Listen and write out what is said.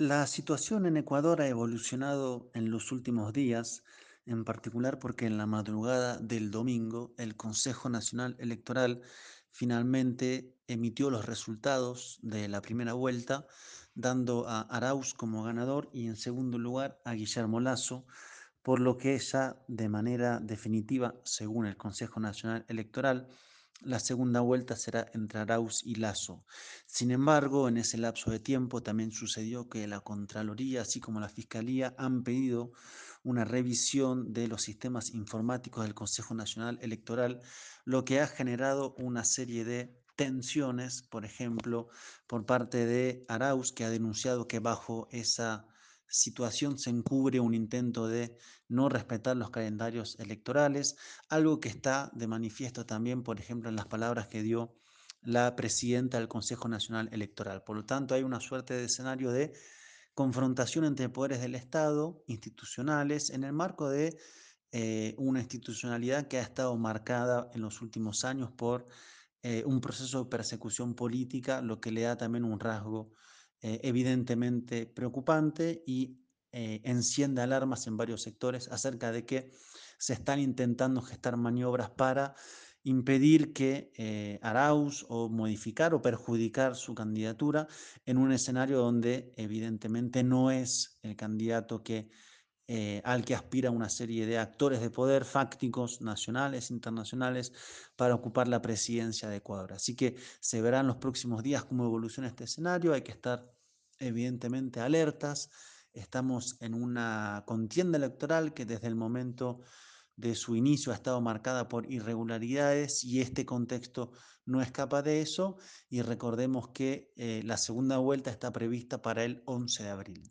La situación en Ecuador ha evolucionado en los últimos días, en particular porque en la madrugada del domingo el Consejo Nacional Electoral finalmente emitió los resultados de la primera vuelta, dando a Arauz como ganador y en segundo lugar a Guillermo Lasso, por lo que ya de manera definitiva, según el Consejo Nacional Electoral, la segunda vuelta será entre Arauz y Lasso. Sin embargo, en ese lapso de tiempo también sucedió que la Contraloría, así como la Fiscalía, han pedido una revisión de los sistemas informáticos del Consejo Nacional Electoral, lo que ha generado una serie de tensiones, por ejemplo, por parte de Arauz, que ha denunciado que bajo esa situación se encubre un intento de no respetar los calendarios electorales, algo que está de manifiesto también, por ejemplo, en las palabras que dio la presidenta del Consejo Nacional Electoral. Por lo tanto, hay una suerte de escenario de confrontación entre poderes del Estado, institucionales, en el marco de eh, una institucionalidad que ha estado marcada en los últimos años por eh, un proceso de persecución política, lo que le da también un rasgo eh, evidentemente preocupante y eh, enciende alarmas en varios sectores acerca de que se están intentando gestar maniobras para impedir que eh, Arauz o modificar o perjudicar su candidatura en un escenario donde evidentemente no es el candidato que eh, al que aspira una serie de actores de poder fácticos nacionales, internacionales, para ocupar la presidencia de Ecuador. Así que se verán los próximos días cómo evoluciona este escenario, hay que estar evidentemente alertas, estamos en una contienda electoral que desde el momento de su inicio ha estado marcada por irregularidades y este contexto no escapa de eso y recordemos que eh, la segunda vuelta está prevista para el 11 de abril.